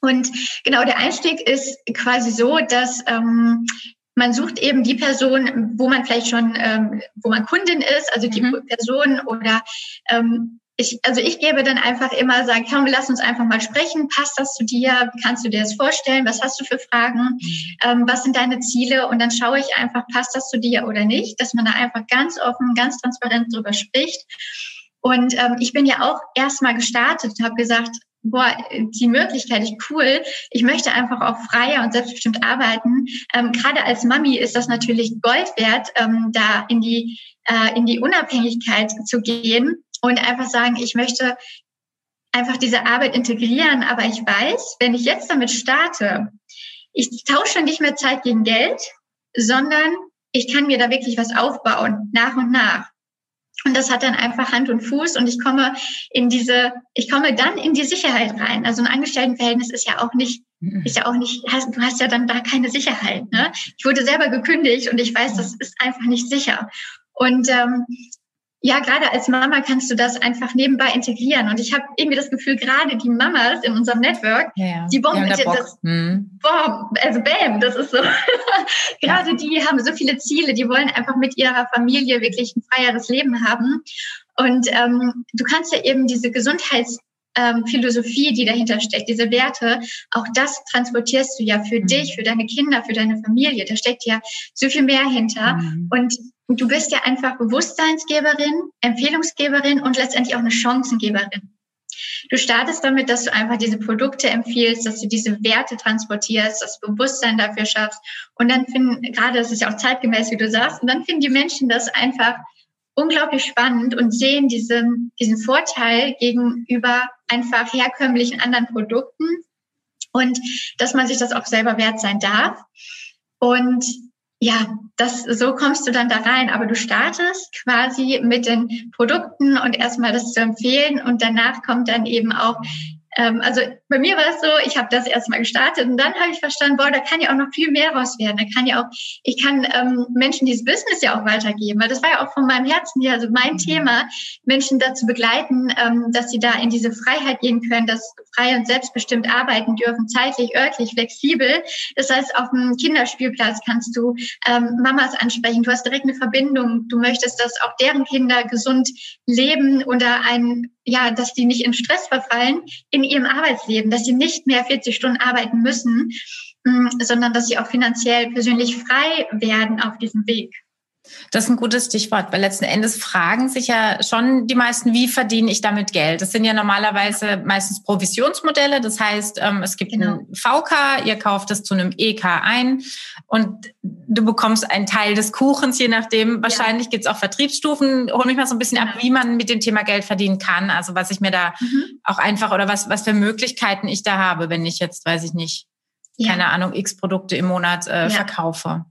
Und genau der Einstieg ist quasi so, dass ähm, man sucht eben die Person, wo man vielleicht schon, ähm, wo man Kundin ist, also die mhm. Person oder ähm, ich, also ich gebe dann einfach immer, sage, komm, lass uns einfach mal sprechen. Passt das zu dir? Kannst du dir das vorstellen? Was hast du für Fragen? Mhm. Ähm, was sind deine Ziele? Und dann schaue ich einfach, passt das zu dir oder nicht? Dass man da einfach ganz offen, ganz transparent drüber spricht. Und ähm, ich bin ja auch erstmal gestartet und habe gesagt, boah, die Möglichkeit, ich cool, ich möchte einfach auch freier und selbstbestimmt arbeiten. Ähm, Gerade als Mami ist das natürlich Gold wert, ähm, da in die, äh, in die Unabhängigkeit zu gehen und einfach sagen, ich möchte einfach diese Arbeit integrieren, aber ich weiß, wenn ich jetzt damit starte, ich tausche nicht mehr Zeit gegen Geld, sondern ich kann mir da wirklich was aufbauen, nach und nach. Und das hat dann einfach Hand und Fuß und ich komme in diese, ich komme dann in die Sicherheit rein. Also ein Angestelltenverhältnis ist ja auch nicht, mhm. ist ja auch nicht, du hast ja dann da keine Sicherheit. Ne? Ich wurde selber gekündigt und ich weiß, das ist einfach nicht sicher. Und ähm, ja, gerade als Mama kannst du das einfach nebenbei integrieren. Und ich habe irgendwie das Gefühl, gerade die Mamas in unserem Network, ja, die bomben ja, das, hm. boah, also bam, das ist so. gerade die haben so viele Ziele, die wollen einfach mit ihrer Familie wirklich ein freieres Leben haben. Und ähm, du kannst ja eben diese Gesundheits ähm, Philosophie, die dahinter steckt, diese Werte, auch das transportierst du ja für mhm. dich, für deine Kinder, für deine Familie. Da steckt ja so viel mehr hinter. Mhm. Und du bist ja einfach Bewusstseinsgeberin, Empfehlungsgeberin und letztendlich auch eine Chancengeberin. Du startest damit, dass du einfach diese Produkte empfiehlst, dass du diese Werte transportierst, das Bewusstsein dafür schaffst. Und dann finden, gerade das ist ja auch zeitgemäß, wie du sagst, und dann finden die Menschen das einfach unglaublich spannend und sehen diesen, diesen Vorteil gegenüber einfach herkömmlichen anderen Produkten und dass man sich das auch selber wert sein darf. Und ja, das, so kommst du dann da rein. Aber du startest quasi mit den Produkten und erstmal das zu empfehlen und danach kommt dann eben auch ähm, also bei mir war es so, ich habe das erstmal gestartet und dann habe ich verstanden, boah, da kann ja auch noch viel mehr raus werden. Da kann ja auch, ich kann ähm, Menschen dieses Business ja auch weitergeben, weil das war ja auch von meinem Herzen her, also mein mhm. Thema, Menschen dazu begleiten, ähm, dass sie da in diese Freiheit gehen können, dass frei und selbstbestimmt arbeiten dürfen, zeitlich, örtlich, flexibel. Das heißt, auf dem Kinderspielplatz kannst du ähm, Mamas ansprechen, du hast direkt eine Verbindung, du möchtest, dass auch deren Kinder gesund leben oder ein ja, dass die nicht in Stress verfallen in ihrem Arbeitsleben, dass sie nicht mehr 40 Stunden arbeiten müssen, mm, sondern dass sie auch finanziell persönlich frei werden auf diesem Weg. Das ist ein gutes Stichwort, weil letzten Endes fragen sich ja schon die meisten, wie verdiene ich damit Geld? Das sind ja normalerweise meistens Provisionsmodelle. Das heißt, ähm, es gibt genau. ein VK, ihr kauft es zu einem EK ein und du bekommst einen Teil des Kuchens, je nachdem. Wahrscheinlich ja. gibt es auch Vertriebsstufen. Hol mich mal so ein bisschen genau. ab, wie man mit dem Thema Geld verdienen kann. Also was ich mir da mhm. auch einfach oder was, was für Möglichkeiten ich da habe, wenn ich jetzt, weiß ich nicht, ja. keine Ahnung, x Produkte im Monat äh, ja. verkaufe.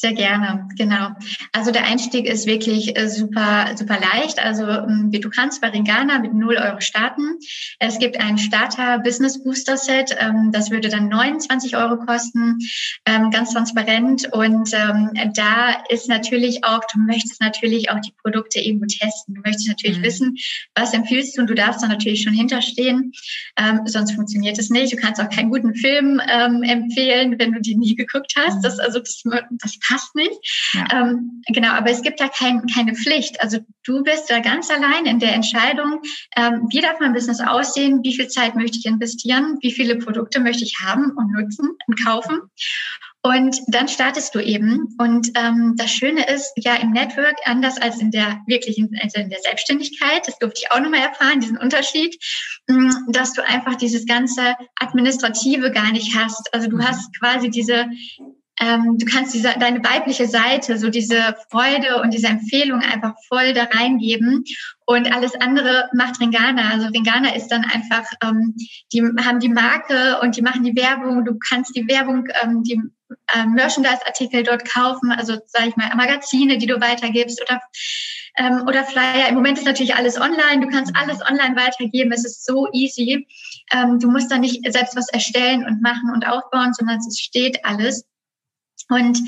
Sehr gerne, genau. Also der Einstieg ist wirklich äh, super, super leicht. Also ähm, du kannst bei Ringana mit 0 Euro starten. Es gibt ein Starter Business Booster Set. Ähm, das würde dann 29 Euro kosten, ähm, ganz transparent. Und da ist natürlich auch, du möchtest natürlich auch die Produkte irgendwo testen. Du möchtest natürlich mhm. wissen, was empfiehlst du und du darfst da natürlich schon hinterstehen. Sonst funktioniert es nicht. Du kannst auch keinen guten Film empfehlen, wenn du die nie geguckt hast. Mhm. Das, also das das passt nicht. Ja. Ähm, genau, aber es gibt da kein, keine Pflicht. Also du bist da ganz allein in der Entscheidung, ähm, wie darf mein Business aussehen, wie viel Zeit möchte ich investieren, wie viele Produkte möchte ich haben und nutzen und kaufen. Und dann startest du eben. Und ähm, das Schöne ist ja im Network anders als in der wirklichen, also in der Selbstständigkeit, das durfte ich auch nochmal erfahren, diesen Unterschied, mm, dass du einfach dieses ganze Administrative gar nicht hast. Also du mhm. hast quasi diese ähm, du kannst diese, deine weibliche Seite, so diese Freude und diese Empfehlung einfach voll da reingeben. Und alles andere macht Ringana. Also Ringana ist dann einfach, ähm, die haben die Marke und die machen die Werbung. Du kannst die Werbung, ähm, die äh, Merchandise-Artikel dort kaufen, also sage ich mal Magazine, die du weitergibst oder ähm, oder Flyer. Im Moment ist natürlich alles online. Du kannst alles online weitergeben. Es ist so easy. Ähm, du musst da nicht selbst was erstellen und machen und aufbauen, sondern es steht alles. Und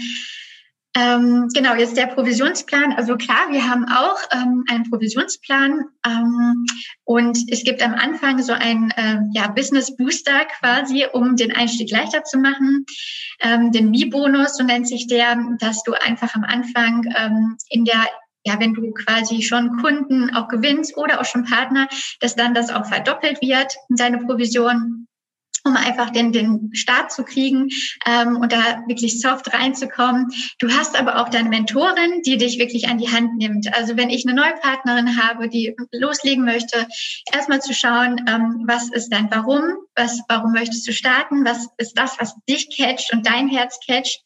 ähm, genau, jetzt der Provisionsplan. Also klar, wir haben auch ähm, einen Provisionsplan ähm, und es gibt am Anfang so einen ähm, ja, Business Booster quasi, um den Einstieg leichter zu machen. Ähm, den Mi-Bonus, so nennt sich der, dass du einfach am Anfang ähm, in der ja, wenn du quasi schon Kunden auch gewinnst oder auch schon Partner, dass dann das auch verdoppelt wird, deine Provision. Um einfach den, den Start zu kriegen ähm, und da wirklich soft reinzukommen. Du hast aber auch deine Mentorin, die dich wirklich an die Hand nimmt. Also wenn ich eine neue Partnerin habe, die loslegen möchte, erstmal zu schauen, ähm, was ist dein Warum, was, warum möchtest du starten, was ist das, was dich catcht und dein Herz catcht?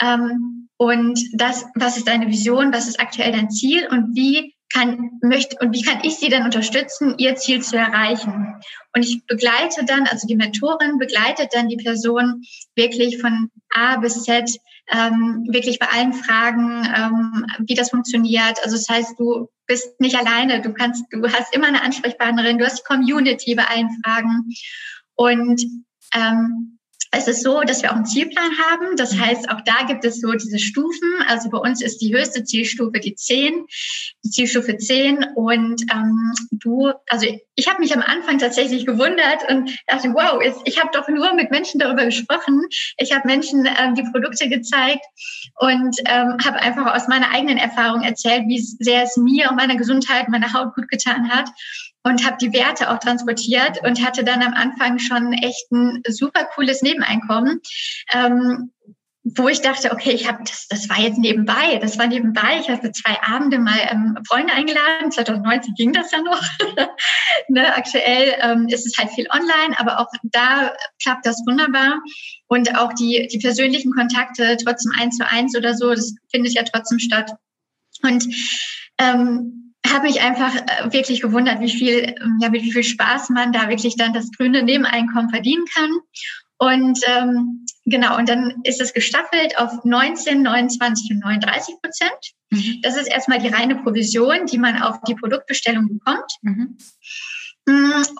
Ähm, und das, was ist deine Vision, was ist aktuell dein Ziel? Und wie kann, möchte, und wie kann ich sie dann unterstützen, ihr Ziel zu erreichen? Und ich begleite dann, also die Mentorin begleitet dann die Person wirklich von A bis Z, ähm, wirklich bei allen Fragen, ähm, wie das funktioniert. Also das heißt, du bist nicht alleine, du kannst, du hast immer eine Ansprechpartnerin, du hast die Community bei allen Fragen. Und ähm, es ist so, dass wir auch einen Zielplan haben. Das mhm. heißt, auch da gibt es so diese Stufen. Also bei uns ist die höchste Zielstufe die 10, die Zielstufe 10. Und ähm, du, also ich habe mich am Anfang tatsächlich gewundert und dachte, wow, ich habe doch nur mit Menschen darüber gesprochen. Ich habe Menschen ähm, die Produkte gezeigt und ähm, habe einfach aus meiner eigenen Erfahrung erzählt, wie sehr es mir und meiner Gesundheit, meiner Haut gut getan hat und habe die Werte auch transportiert und hatte dann am Anfang schon echt ein super cooles Nebeneinkommen. Ähm, wo ich dachte, okay, ich habe das, das war jetzt nebenbei, das war nebenbei. Ich hatte zwei Abende mal ähm, Freunde eingeladen. 2019 ging das ja noch. ne, aktuell ähm, ist es halt viel online, aber auch da klappt das wunderbar. Und auch die, die persönlichen Kontakte, trotzdem eins zu eins oder so, das findet ja trotzdem statt. Und ähm, habe mich einfach äh, wirklich gewundert, wie viel, ähm, ja, mit wie viel Spaß man da wirklich dann das grüne Nebeneinkommen verdienen kann. Und ähm, genau, und dann ist es gestaffelt auf 19, 29 und 39 Prozent. Mhm. Das ist erstmal die reine Provision, die man auf die Produktbestellung bekommt. Mhm.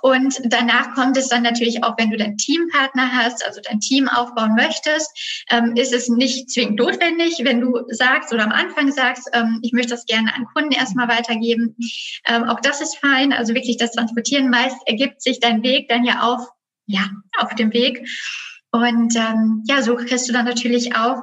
Und danach kommt es dann natürlich auch, wenn du deinen Teampartner hast, also dein Team aufbauen möchtest, ähm, ist es nicht zwingend notwendig, wenn du sagst oder am Anfang sagst, ähm, ich möchte das gerne an Kunden erstmal weitergeben. Ähm, auch das ist fein. Also wirklich das Transportieren meist ergibt sich dein Weg dann ja auf, ja, auf dem Weg. Und ja, so kriegst du dann natürlich auch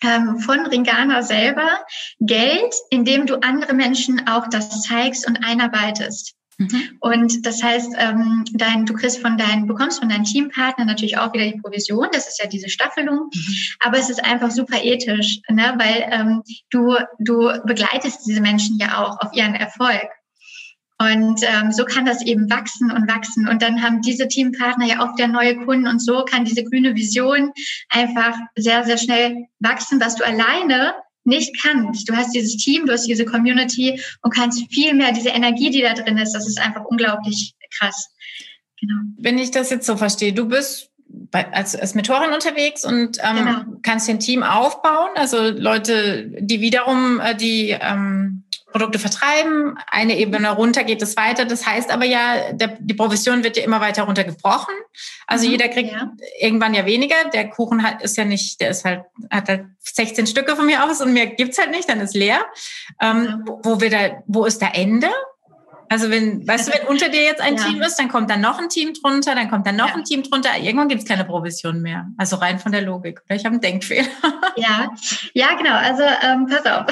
von Ringana selber Geld, indem du andere Menschen auch das zeigst und einarbeitest. Mhm. Und das heißt, ähm, dein, du kriegst von deinen, bekommst von deinem Teampartner natürlich auch wieder die Provision. Das ist ja diese Staffelung. Mhm. Aber es ist einfach super ethisch, ne? weil ähm, du, du begleitest diese Menschen ja auch auf ihren Erfolg. Und ähm, so kann das eben wachsen und wachsen. Und dann haben diese Teampartner ja auch der neue Kunden. Und so kann diese grüne Vision einfach sehr, sehr schnell wachsen, was du alleine nicht kannst. Du hast dieses Team, du hast diese Community und kannst viel mehr diese Energie, die da drin ist, das ist einfach unglaublich krass. Genau. Wenn ich das jetzt so verstehe, du bist bei, als, als Mentorin unterwegs und ähm, genau. kannst ein Team aufbauen, also Leute, die wiederum äh, die ähm, Produkte vertreiben, eine Ebene runter geht es weiter. Das heißt aber ja, der, die Provision wird ja immer weiter runtergebrochen. Also mhm, jeder kriegt ja. irgendwann ja weniger. Der Kuchen hat, ist ja nicht, der ist halt, hat halt 16 Stücke von mir aus und mehr gibt's halt nicht, dann ist leer. Ähm, wo, wo, wir da, wo ist da Ende? Also wenn, weißt du, wenn unter dir jetzt ein ja. Team ist, dann kommt dann noch ein Team drunter, dann kommt dann noch ja. ein Team drunter. Irgendwann gibt es keine Provision mehr. Also rein von der Logik. Oder ich habe einen Denkfehler. Ja, ja, genau. Also ähm, pass auf.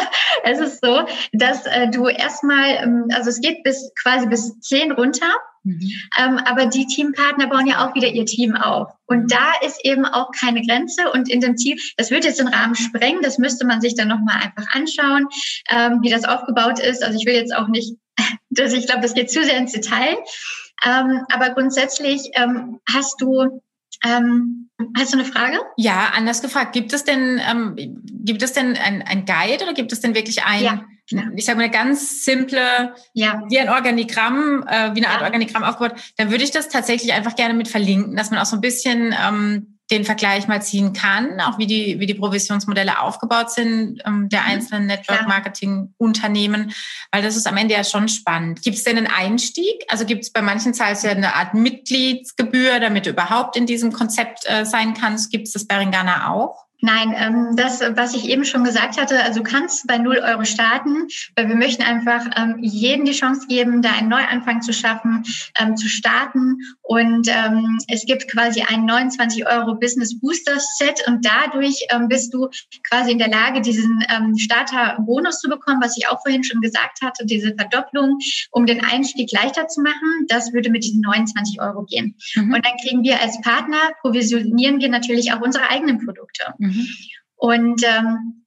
es ist so, dass äh, du erstmal, ähm, also es geht bis quasi bis zehn runter. Mhm. Ähm, aber die Teampartner bauen ja auch wieder ihr Team auf. Und mhm. da ist eben auch keine Grenze. Und in dem Team, das wird jetzt den Rahmen sprengen, das müsste man sich dann nochmal einfach anschauen, ähm, wie das aufgebaut ist. Also ich will jetzt auch nicht das, ich glaube, das geht zu sehr ins Detail. Ähm, aber grundsätzlich ähm, hast du ähm, hast du eine Frage? Ja, anders gefragt. Gibt es denn, ähm, gibt es denn ein, ein Guide oder gibt es denn wirklich ein, ja, ich sage mal, eine ganz simple, ja. wie ein Organigramm, äh, wie eine Art ja. Organigramm aufgebaut? Dann würde ich das tatsächlich einfach gerne mit verlinken, dass man auch so ein bisschen ähm, den Vergleich mal ziehen kann, auch wie die, wie die Provisionsmodelle aufgebaut sind ähm, der mhm. einzelnen Network-Marketing-Unternehmen, weil das ist am Ende ja schon spannend. Gibt es denn einen Einstieg? Also gibt es bei manchen Zahlen ja eine Art Mitgliedsgebühr, damit du überhaupt in diesem Konzept äh, sein kannst? Gibt es das bei Ringana auch? Nein, ähm, das, was ich eben schon gesagt hatte, also kannst bei 0 Euro starten, weil wir möchten einfach ähm, jedem die Chance geben, da einen Neuanfang zu schaffen, ähm, zu starten. Und ähm, es gibt quasi ein 29 Euro Business Booster Set und dadurch ähm, bist du quasi in der Lage, diesen ähm, Starter-Bonus zu bekommen, was ich auch vorhin schon gesagt hatte, diese Verdopplung, um den Einstieg leichter zu machen. Das würde mit diesen 29 Euro gehen. Mhm. Und dann kriegen wir als Partner, provisionieren wir natürlich auch unsere eigenen Produkte. Mhm. Mhm. Und ähm,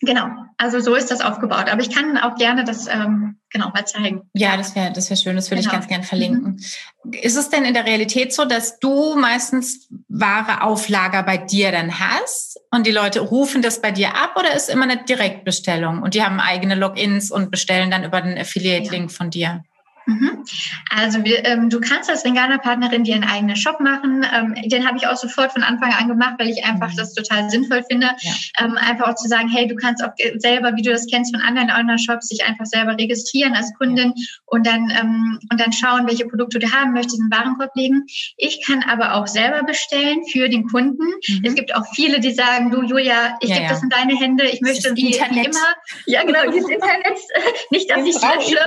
genau, also so ist das aufgebaut. Aber ich kann auch gerne das ähm, genau mal zeigen. Ja, das wäre das wäre schön. Das würde genau. ich ganz gerne verlinken. Mhm. Ist es denn in der Realität so, dass du meistens Ware auf Lager bei dir dann hast und die Leute rufen das bei dir ab oder ist immer eine Direktbestellung und die haben eigene Logins und bestellen dann über den Affiliate-Link ja. von dir? Mhm. Also wir, ähm, du kannst als Ringana-Partnerin dir einen eigenen Shop machen. Ähm, den habe ich auch sofort von Anfang an gemacht, weil ich einfach mhm. das total sinnvoll finde. Ja. Ähm, einfach auch zu sagen, hey, du kannst auch selber, wie du das kennst von anderen Online-Shops, dich einfach selber registrieren als Kundin und dann ähm, und dann schauen, welche Produkte du haben möchtest, in den Warenkorb legen. Ich kann aber auch selber bestellen für den Kunden. Mhm. Es gibt auch viele, die sagen, du Julia, ich ja, gebe ja. das in deine Hände, ich möchte wie, wie immer. Ja, genau, dieses Internet. nicht, dass ich lösche.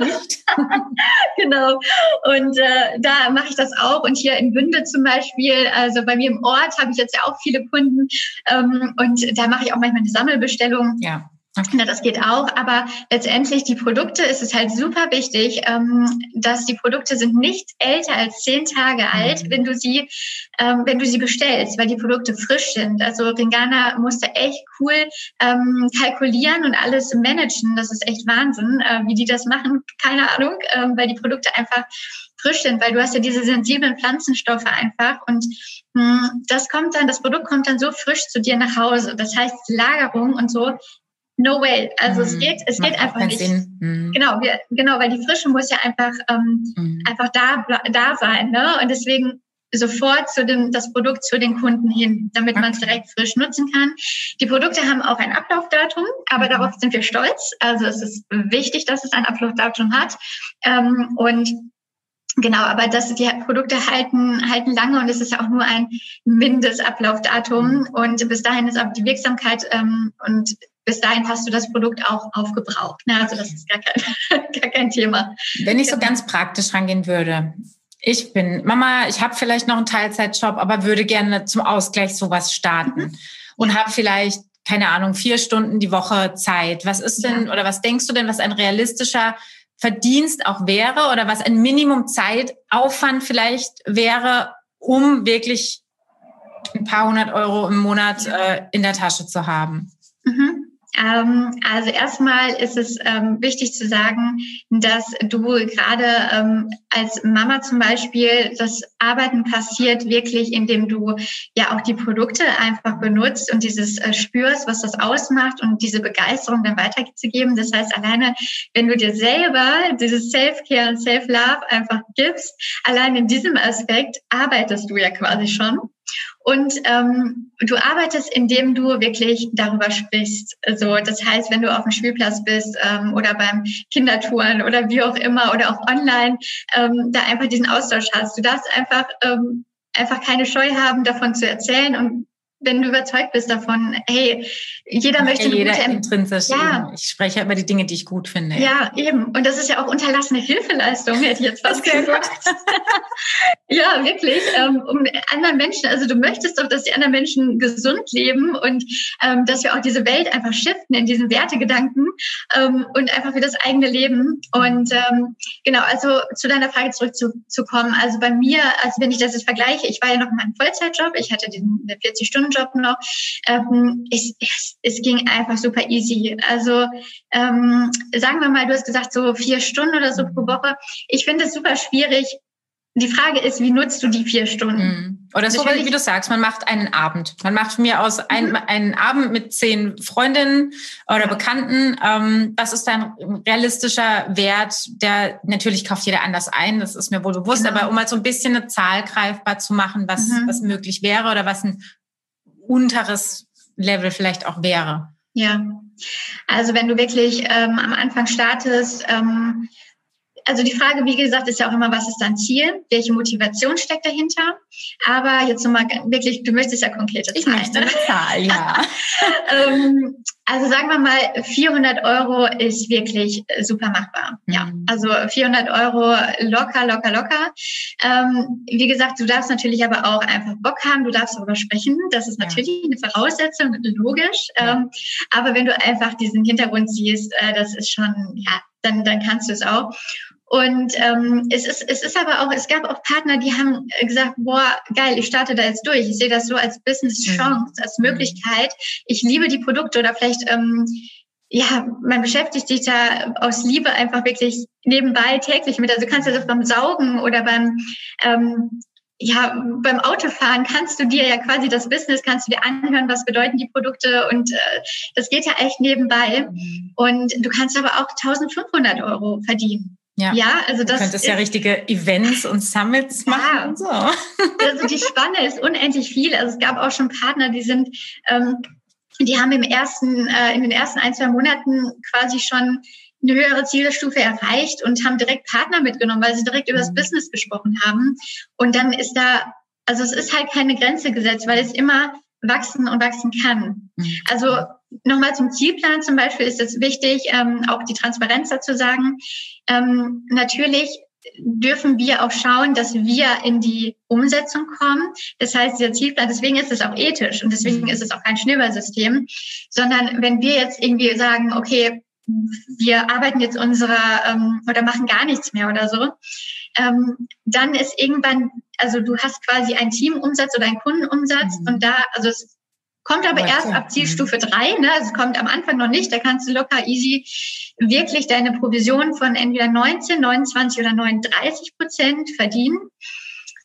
genau. Und äh, da mache ich das auch. Und hier in Bünde zum Beispiel, also bei mir im Ort habe ich jetzt ja auch viele Kunden. Ähm, und da mache ich auch manchmal eine Sammelbestellung. Ja. Ja, das geht auch, aber letztendlich die Produkte ist es halt super wichtig, ähm, dass die Produkte sind nicht älter als zehn Tage alt, mhm. wenn du sie, ähm, wenn du sie bestellst, weil die Produkte frisch sind. Also Ringana musste echt cool ähm, kalkulieren und alles managen. Das ist echt Wahnsinn, äh, wie die das machen. Keine Ahnung, ähm, weil die Produkte einfach frisch sind, weil du hast ja diese sensiblen Pflanzenstoffe einfach und mh, hm, das kommt dann, das Produkt kommt dann so frisch zu dir nach Hause. Das heißt, Lagerung und so No way. Also mhm. es geht, es Macht geht einfach nicht. Mhm. Genau, wir, genau, weil die Frische muss ja einfach, ähm, mhm. einfach da, da sein, ne? Und deswegen sofort zu dem, das Produkt zu den Kunden hin, damit okay. man es direkt frisch nutzen kann. Die Produkte haben auch ein Ablaufdatum, aber mhm. darauf sind wir stolz. Also es ist wichtig, dass es ein Ablaufdatum hat. Ähm, und Genau, aber das, die Produkte halten, halten lange und es ist ja auch nur ein Mindestablaufdatum mhm. und bis dahin ist aber die Wirksamkeit ähm, und bis dahin hast du das Produkt auch aufgebraucht. Ne? Also das ist gar kein, gar kein Thema. Wenn ich so ganz praktisch rangehen würde, ich bin Mama, ich habe vielleicht noch einen Teilzeitjob, aber würde gerne zum Ausgleich sowas starten mhm. und habe vielleicht keine Ahnung vier Stunden die Woche Zeit. Was ist denn ja. oder was denkst du denn, was ein realistischer Verdienst auch wäre oder was ein Minimum Zeitaufwand vielleicht wäre, um wirklich ein paar hundert Euro im Monat äh, in der Tasche zu haben? Mhm. Ähm, also erstmal ist es ähm, wichtig zu sagen, dass du gerade ähm, als Mama zum Beispiel das Arbeiten passiert wirklich, indem du ja auch die Produkte einfach benutzt und dieses äh, spürst, was das ausmacht und diese Begeisterung dann weiterzugeben. Das heißt, alleine, wenn du dir selber dieses Self-Care und Self-Love einfach gibst, allein in diesem Aspekt arbeitest du ja quasi schon. Und ähm, du arbeitest, indem du wirklich darüber sprichst. Also das heißt, wenn du auf dem Spielplatz bist ähm, oder beim Kindertouren oder wie auch immer oder auch online, ähm, da einfach diesen Austausch hast. Du darfst einfach ähm, einfach keine Scheu haben, davon zu erzählen und wenn du überzeugt bist davon, hey, jeder Ach, möchte jeder gute intrinsisch. Ja. Ich spreche über die Dinge, die ich gut finde. Ja. eben. Und das ist ja auch unterlassene Hilfeleistung, hätte ich jetzt fast gesagt. ja, wirklich. Ähm, um anderen Menschen, also du möchtest doch, dass die anderen Menschen gesund leben und ähm, dass wir auch diese Welt einfach shiften in diesen Wertegedanken ähm, und einfach für das eigene Leben. Und genau, also zu deiner Frage zurückzukommen. Also bei mir, also wenn ich das jetzt vergleiche, ich war ja noch in meinem Vollzeitjob, ich hatte diesen 40 Stunden Job noch. Ähm, es, es, es ging einfach super easy. Also ähm, sagen wir mal, du hast gesagt, so vier Stunden oder so pro Woche. Ich finde es super schwierig, die Frage ist, wie nutzt du die vier Stunden? Mhm. Oder so, wie du sagst, man macht einen Abend. Man macht von mir aus ein, mhm. einen Abend mit zehn Freundinnen oder. Bekannten. Ähm, das ist ein realistischer Wert, der natürlich kauft jeder anders ein, das ist mir wohl bewusst, genau. aber um mal so ein bisschen eine Zahl greifbar zu machen, was, mhm. was möglich wäre oder was ein unteres Level vielleicht auch wäre. Ja, also wenn du wirklich ähm, am Anfang startest, ähm, also die Frage, wie gesagt, ist ja auch immer, was ist dein Ziel? Welche Motivation steckt dahinter? Aber jetzt nochmal wirklich, du möchtest ja konkrete Zahlen. Ich möchte eine Zahl, ja. ähm, also sagen wir mal, 400 Euro ist wirklich super machbar. Ja, mhm. also 400 Euro locker, locker, locker. Ähm, wie gesagt, du darfst natürlich aber auch einfach Bock haben, du darfst darüber sprechen. Das ist natürlich ja. eine Voraussetzung, logisch. Ja. Ähm, aber wenn du einfach diesen Hintergrund siehst, äh, das ist schon, ja, dann, dann kannst du es auch. Und ähm, es, ist, es ist aber auch, es gab auch Partner, die haben gesagt, boah, geil, ich starte da jetzt durch. Ich sehe das so als Business-Chance, mhm. als Möglichkeit. Ich liebe die Produkte oder vielleicht, ähm, ja, man beschäftigt sich da aus Liebe einfach wirklich nebenbei täglich mit. Also du kannst das beim Saugen oder beim ähm, ja, beim Autofahren kannst du dir ja quasi das Business, kannst du dir anhören, was bedeuten die Produkte und äh, das geht ja echt nebenbei. Mhm. Und du kannst aber auch 1500 Euro verdienen. Ja, ja also das. Du könntest ja richtige Events und Summits machen ja, und so. Also die Spanne ist unendlich viel. Also es gab auch schon Partner, die sind, ähm, die haben im ersten, äh, in den ersten ein, zwei Monaten quasi schon eine höhere Zielstufe erreicht und haben direkt Partner mitgenommen, weil sie direkt über das mhm. Business gesprochen haben. Und dann ist da, also es ist halt keine Grenze gesetzt, weil es immer wachsen und wachsen kann. Mhm. Also nochmal zum Zielplan zum Beispiel ist es wichtig, ähm, auch die Transparenz dazu sagen. Ähm, natürlich dürfen wir auch schauen, dass wir in die Umsetzung kommen. Das heißt, dieser Zielplan, deswegen ist es auch ethisch und deswegen mhm. ist es auch kein Schneeballsystem, sondern wenn wir jetzt irgendwie sagen, okay, wir arbeiten jetzt unsere ähm, oder machen gar nichts mehr oder so, ähm, dann ist irgendwann, also du hast quasi einen Teamumsatz oder einen Kundenumsatz mhm. und da, also es kommt aber erst ab Zielstufe drei, ne? Also es kommt am Anfang noch nicht, da kannst du locker easy wirklich deine Provision von entweder 19, 29 oder 39 Prozent verdienen.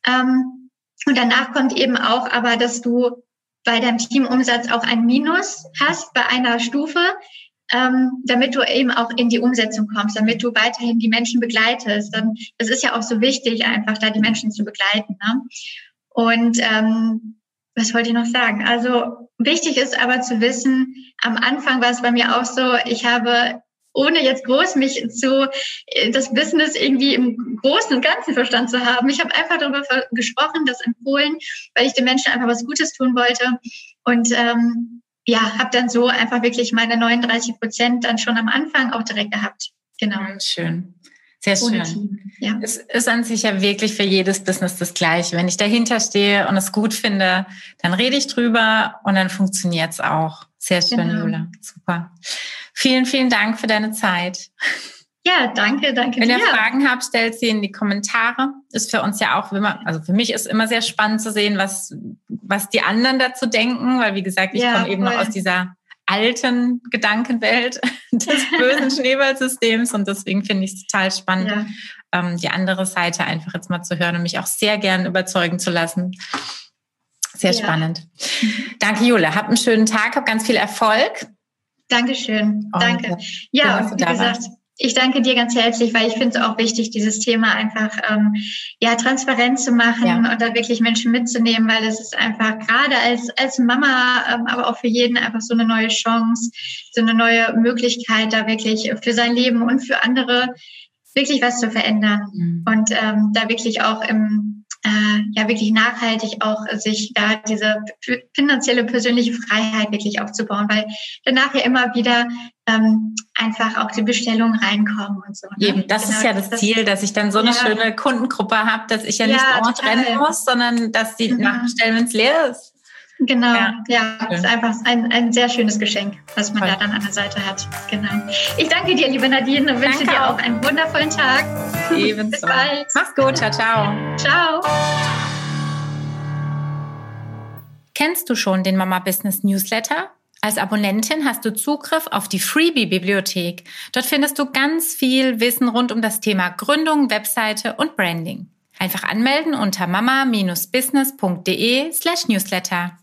Ähm, und danach kommt eben auch aber, dass du bei deinem Teamumsatz auch ein Minus hast bei einer Stufe, ähm, damit du eben auch in die Umsetzung kommst, damit du weiterhin die Menschen begleitest. Dann, das ist ja auch so wichtig, einfach da die Menschen zu begleiten. Ne? Und ähm, was wollte ich noch sagen? Also wichtig ist aber zu wissen, am Anfang war es bei mir auch so, ich habe ohne jetzt groß mich zu äh, das Business irgendwie im Großen und Ganzen verstanden zu haben. Ich habe einfach darüber gesprochen, das empfohlen, weil ich den Menschen einfach was Gutes tun wollte. Und ähm, ja, habe dann so einfach wirklich meine 39 Prozent dann schon am Anfang auch direkt gehabt. Genau. Schön. Sehr schön. Ja. Es ist an sich ja wirklich für jedes Business das Gleiche. Wenn ich dahinter stehe und es gut finde, dann rede ich drüber und dann funktioniert es auch. Sehr schön, genau. Jula. Super. Vielen, vielen Dank für deine Zeit. Ja, danke, danke. Wenn ihr Fragen habt, stellt sie in die Kommentare. Ist für uns ja auch immer, also für mich ist immer sehr spannend zu sehen, was, was die anderen dazu denken, weil wie gesagt, ich ja, komme eben noch aus dieser alten Gedankenwelt des bösen Schneeballsystems und deswegen finde ich es total spannend, ja. ähm, die andere Seite einfach jetzt mal zu hören und mich auch sehr gern überzeugen zu lassen. Sehr ja. spannend. Danke, Jule. Hab einen schönen Tag, hab ganz viel Erfolg. Dankeschön. Danke. Ja, wie gesagt, warst. Ich danke dir ganz herzlich, weil ich finde es auch wichtig, dieses Thema einfach ähm, ja transparent zu machen ja. und da wirklich Menschen mitzunehmen, weil es ist einfach gerade als als Mama, ähm, aber auch für jeden einfach so eine neue Chance, so eine neue Möglichkeit, da wirklich für sein Leben und für andere wirklich was zu verändern mhm. und ähm, da wirklich auch im äh, ja wirklich nachhaltig auch sich da diese finanzielle persönliche Freiheit wirklich aufzubauen, weil danach ja immer wieder ähm, einfach auch die Bestellungen reinkommen und so. Ne? Eben, das genau, ist ja das, das, Ziel, dass ich dann so eine ja. schöne Kundengruppe habe, dass ich ja, ja nicht Ort rennen muss, sondern dass die mhm. nachbestellen, wenn es leer ist. Genau, ja, ja ist einfach ein, ein sehr schönes Geschenk, was man Voll. da dann an der Seite hat. Genau. Ich danke dir, liebe Nadine, und wünsche dir auch. auch einen wundervollen Tag. Ebenso. Bis bald. Mach's gut, ciao, ciao. Ciao. Kennst du schon den Mama Business Newsletter? Als Abonnentin hast du Zugriff auf die Freebie-Bibliothek. Dort findest du ganz viel Wissen rund um das Thema Gründung, Webseite und Branding. Einfach anmelden unter mama-business.de slash newsletter.